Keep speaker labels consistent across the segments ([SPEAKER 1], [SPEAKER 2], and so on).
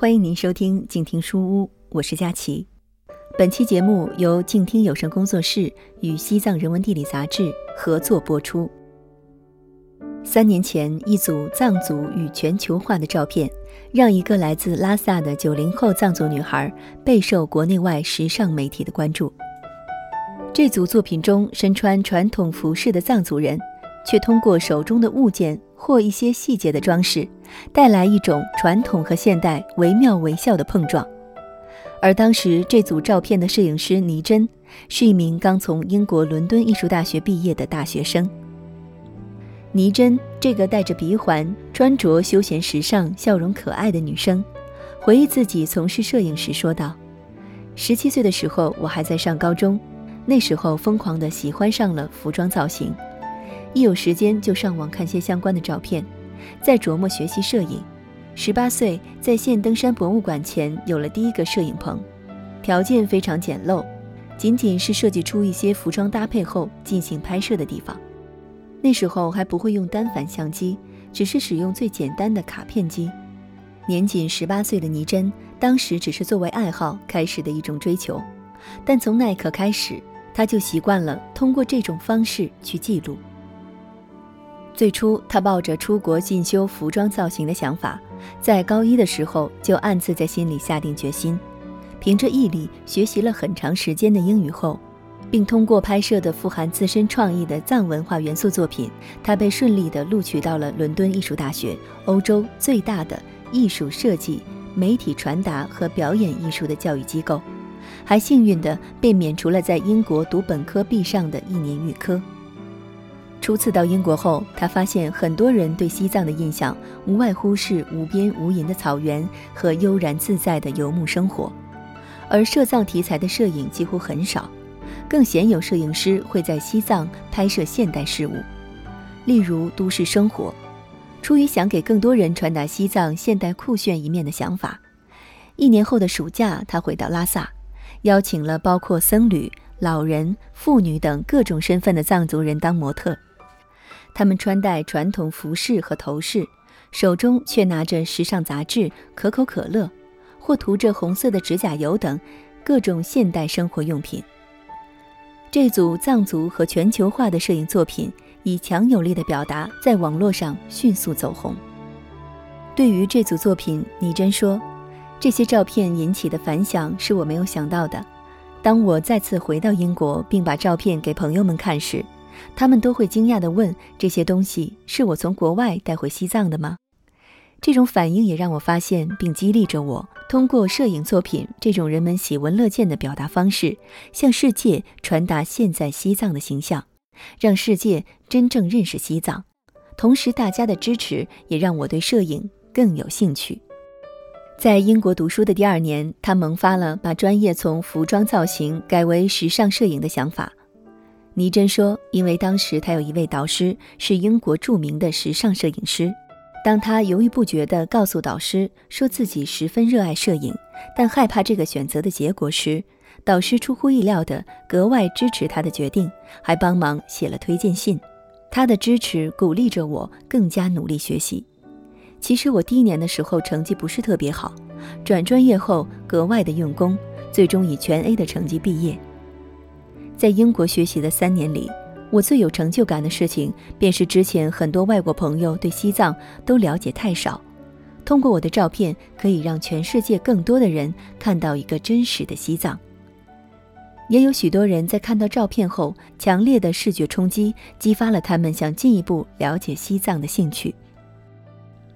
[SPEAKER 1] 欢迎您收听静听书屋，我是佳琪。本期节目由静听有声工作室与西藏人文地理杂志合作播出。三年前，一组藏族与全球化的照片，让一个来自拉萨的九零后藏族女孩备受国内外时尚媒体的关注。这组作品中，身穿传统服饰的藏族人，却通过手中的物件或一些细节的装饰。带来一种传统和现代惟妙惟肖的碰撞，而当时这组照片的摄影师倪真是一名刚从英国伦敦艺术大学毕业的大学生。倪真这个戴着鼻环、穿着休闲时尚、笑容可爱的女生，回忆自己从事摄影时说道：“十七岁的时候，我还在上高中，那时候疯狂地喜欢上了服装造型，一有时间就上网看些相关的照片。”在琢磨学习摄影，十八岁在县登山博物馆前有了第一个摄影棚，条件非常简陋，仅仅是设计出一些服装搭配后进行拍摄的地方。那时候还不会用单反相机，只是使用最简单的卡片机。年仅十八岁的倪真，当时只是作为爱好开始的一种追求，但从那一刻开始，他就习惯了通过这种方式去记录。最初，他抱着出国进修服装造型的想法，在高一的时候就暗自在心里下定决心，凭着毅力学习了很长时间的英语后，并通过拍摄的富含自身创意的藏文化元素作品，他被顺利的录取到了伦敦艺术大学，欧洲最大的艺术设计、媒体传达和表演艺术的教育机构，还幸运地被免除了在英国读本科必上的一年预科。初次到英国后，他发现很多人对西藏的印象无外乎是无边无垠的草原和悠然自在的游牧生活，而摄藏题材的摄影几乎很少，更鲜有摄影师会在西藏拍摄现代事物，例如都市生活。出于想给更多人传达西藏现代酷炫一面的想法，一年后的暑假，他回到拉萨，邀请了包括僧侣、老人、妇女等各种身份的藏族人当模特。他们穿戴传统服饰和头饰，手中却拿着时尚杂志、可口可乐，或涂着红色的指甲油等各种现代生活用品。这组藏族和全球化的摄影作品以强有力的表达，在网络上迅速走红。对于这组作品，倪真说：“这些照片引起的反响是我没有想到的。当我再次回到英国，并把照片给朋友们看时，”他们都会惊讶地问：“这些东西是我从国外带回西藏的吗？”这种反应也让我发现并激励着我，通过摄影作品这种人们喜闻乐见的表达方式，向世界传达现在西藏的形象，让世界真正认识西藏。同时，大家的支持也让我对摄影更有兴趣。在英国读书的第二年，他萌发了把专业从服装造型改为时尚摄影的想法。倪真说：“因为当时他有一位导师是英国著名的时尚摄影师，当他犹豫不决地告诉导师说自己十分热爱摄影，但害怕这个选择的结果时，导师出乎意料地格外支持他的决定，还帮忙写了推荐信。他的支持鼓励着我更加努力学习。其实我第一年的时候成绩不是特别好，转专业后格外的用功，最终以全 A 的成绩毕业。”在英国学习的三年里，我最有成就感的事情，便是之前很多外国朋友对西藏都了解太少，通过我的照片，可以让全世界更多的人看到一个真实的西藏。也有许多人在看到照片后，强烈的视觉冲击激发了他们想进一步了解西藏的兴趣。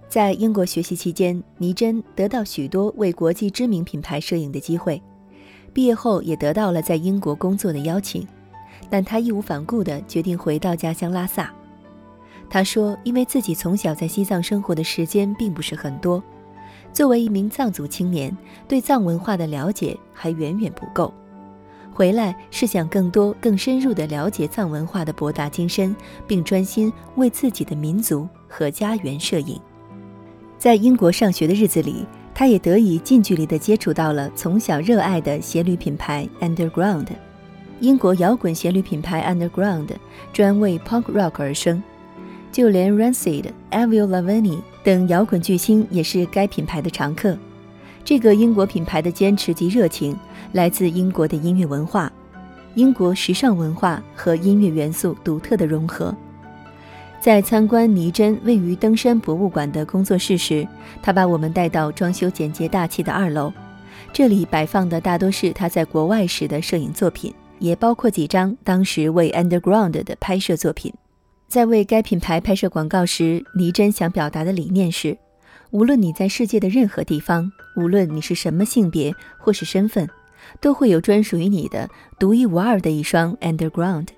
[SPEAKER 1] 在英国学习期间，倪真得到许多为国际知名品牌摄影的机会。毕业后也得到了在英国工作的邀请，但他义无反顾地决定回到家乡拉萨。他说：“因为自己从小在西藏生活的时间并不是很多，作为一名藏族青年，对藏文化的了解还远远不够。回来是想更多、更深入地了解藏文化的博大精深，并专心为自己的民族和家园摄影。”在英国上学的日子里。他也得以近距离地接触到了从小热爱的鞋履品牌 Underground。英国摇滚鞋履品牌 Underground 专为 Punk Rock 而生，就连 Rancid、Avril Lavigne 等摇滚巨星也是该品牌的常客。这个英国品牌的坚持及热情来自英国的音乐文化，英国时尚文化和音乐元素独特的融合。在参观倪真位于登山博物馆的工作室时，他把我们带到装修简洁大气的二楼。这里摆放的大多是他在国外时的摄影作品，也包括几张当时为 Underground 的拍摄作品。在为该品牌拍摄广告时，倪真想表达的理念是：无论你在世界的任何地方，无论你是什么性别或是身份，都会有专属于你的独一无二的一双 Underground。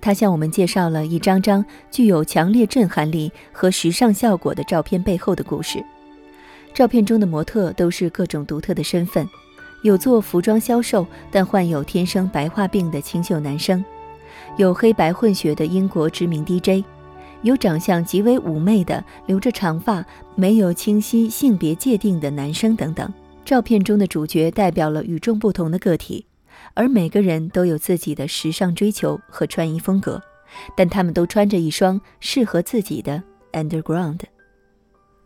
[SPEAKER 1] 他向我们介绍了一张张具有强烈震撼力和时尚效果的照片背后的故事。照片中的模特都是各种独特的身份，有做服装销售但患有天生白化病的清秀男生，有黑白混血的英国知名 DJ，有长相极为妩媚的留着长发、没有清晰性别界定的男生等等。照片中的主角代表了与众不同的个体。而每个人都有自己的时尚追求和穿衣风格，但他们都穿着一双适合自己的 Underground。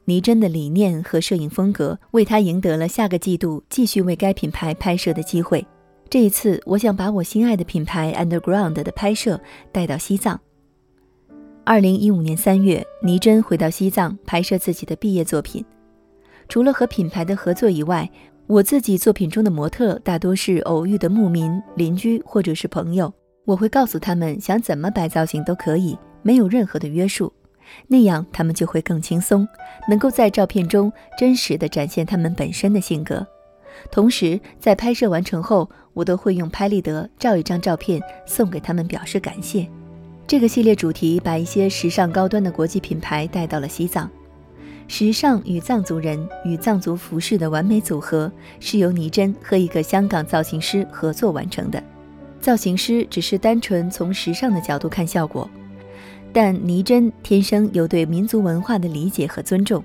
[SPEAKER 1] 倪真的理念和摄影风格为他赢得了下个季度继续为该品牌拍摄的机会。这一次，我想把我心爱的品牌 Underground 的拍摄带到西藏。二零一五年三月，倪真回到西藏拍摄自己的毕业作品。除了和品牌的合作以外，我自己作品中的模特大多是偶遇的牧民、邻居或者是朋友。我会告诉他们，想怎么摆造型都可以，没有任何的约束，那样他们就会更轻松，能够在照片中真实的展现他们本身的性格。同时，在拍摄完成后，我都会用拍立得照一张照片送给他们表示感谢。这个系列主题把一些时尚高端的国际品牌带到了西藏。时尚与藏族人与藏族服饰的完美组合，是由倪真和一个香港造型师合作完成的。造型师只是单纯从时尚的角度看效果，但倪真天生有对民族文化的理解和尊重，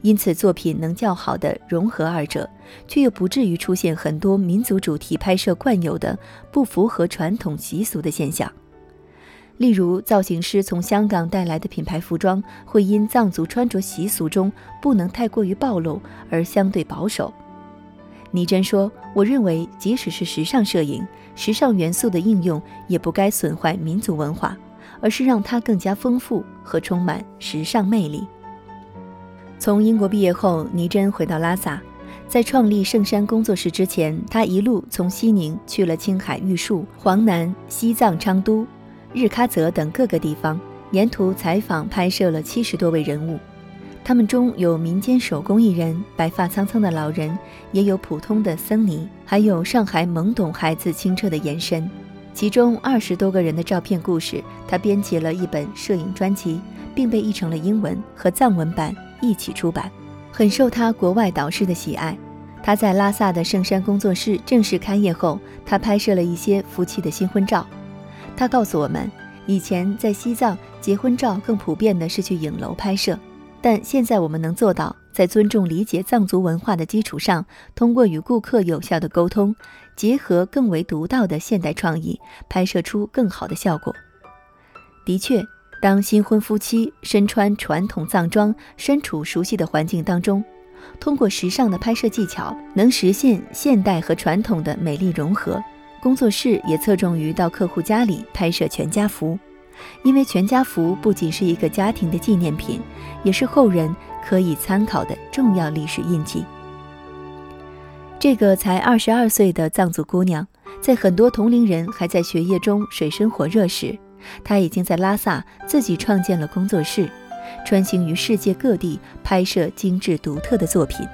[SPEAKER 1] 因此作品能较好的融合二者，却又不至于出现很多民族主题拍摄惯有的不符合传统习俗的现象。例如，造型师从香港带来的品牌服装，会因藏族穿着习俗中不能太过于暴露而相对保守。倪真说：“我认为，即使是时尚摄影，时尚元素的应用也不该损坏民族文化，而是让它更加丰富和充满时尚魅力。”从英国毕业后，倪真回到拉萨，在创立圣山工作室之前，他一路从西宁去了青海玉树、黄南、西藏昌都。日喀则等各个地方，沿途采访拍摄了七十多位人物，他们中有民间手工艺人、白发苍苍的老人，也有普通的僧尼，还有上海懵懂孩子清澈的眼神。其中二十多个人的照片故事，他编辑了一本摄影专辑，并被译成了英文和藏文版一起出版，很受他国外导师的喜爱。他在拉萨的圣山工作室正式开业后，他拍摄了一些夫妻的新婚照。他告诉我们，以前在西藏结婚照更普遍的是去影楼拍摄，但现在我们能做到在尊重理解藏族文化的基础上，通过与顾客有效的沟通，结合更为独到的现代创意，拍摄出更好的效果。的确，当新婚夫妻身穿传统藏装，身处熟悉的环境当中，通过时尚的拍摄技巧，能实现现代和传统的美丽融合。工作室也侧重于到客户家里拍摄全家福，因为全家福不仅是一个家庭的纪念品，也是后人可以参考的重要历史印记。这个才二十二岁的藏族姑娘，在很多同龄人还在学业中水深火热时，她已经在拉萨自己创建了工作室，穿行于世界各地拍摄精致独特的作品，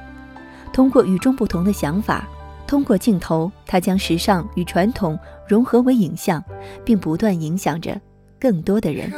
[SPEAKER 1] 通过与众不同的想法。通过镜头，他将时尚与传统融合为影像，并不断影响着更多的人。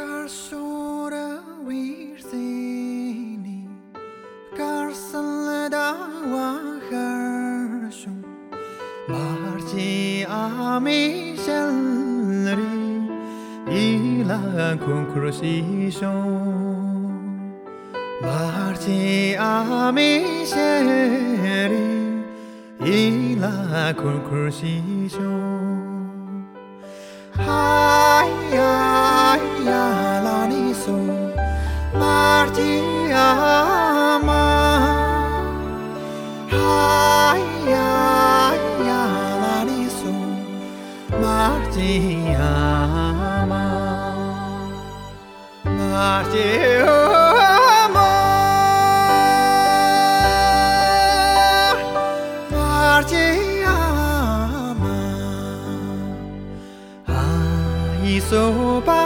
[SPEAKER 1] 伊拉库库西秀，哎呀
[SPEAKER 2] 哎呀，拉里索玛吉亚玛，哎呀哎呀，拉里索玛吉亚玛，吉。走吧。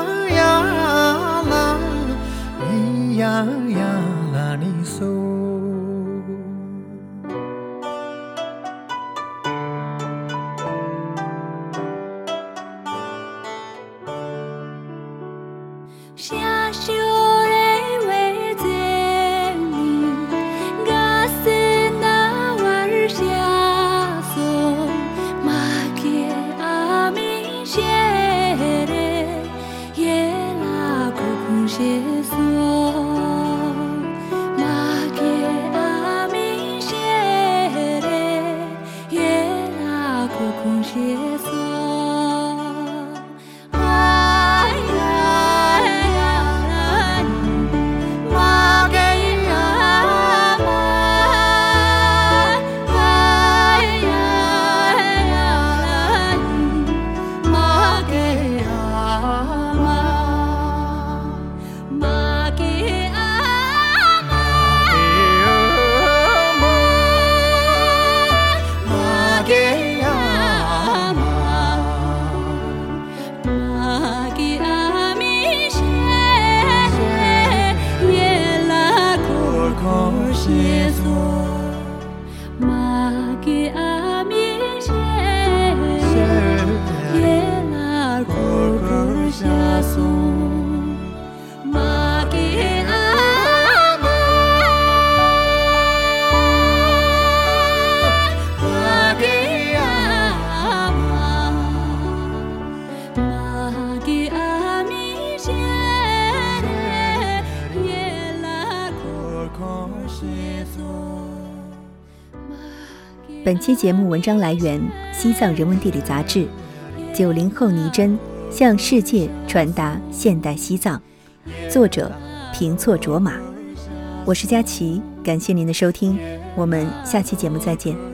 [SPEAKER 2] 结协作。
[SPEAKER 1] 本期节目文章来源《西藏人文地理》杂志，九零后倪真向世界传达现代西藏，作者平措卓玛。我是佳琪，感谢您的收听，我们下期节目再见。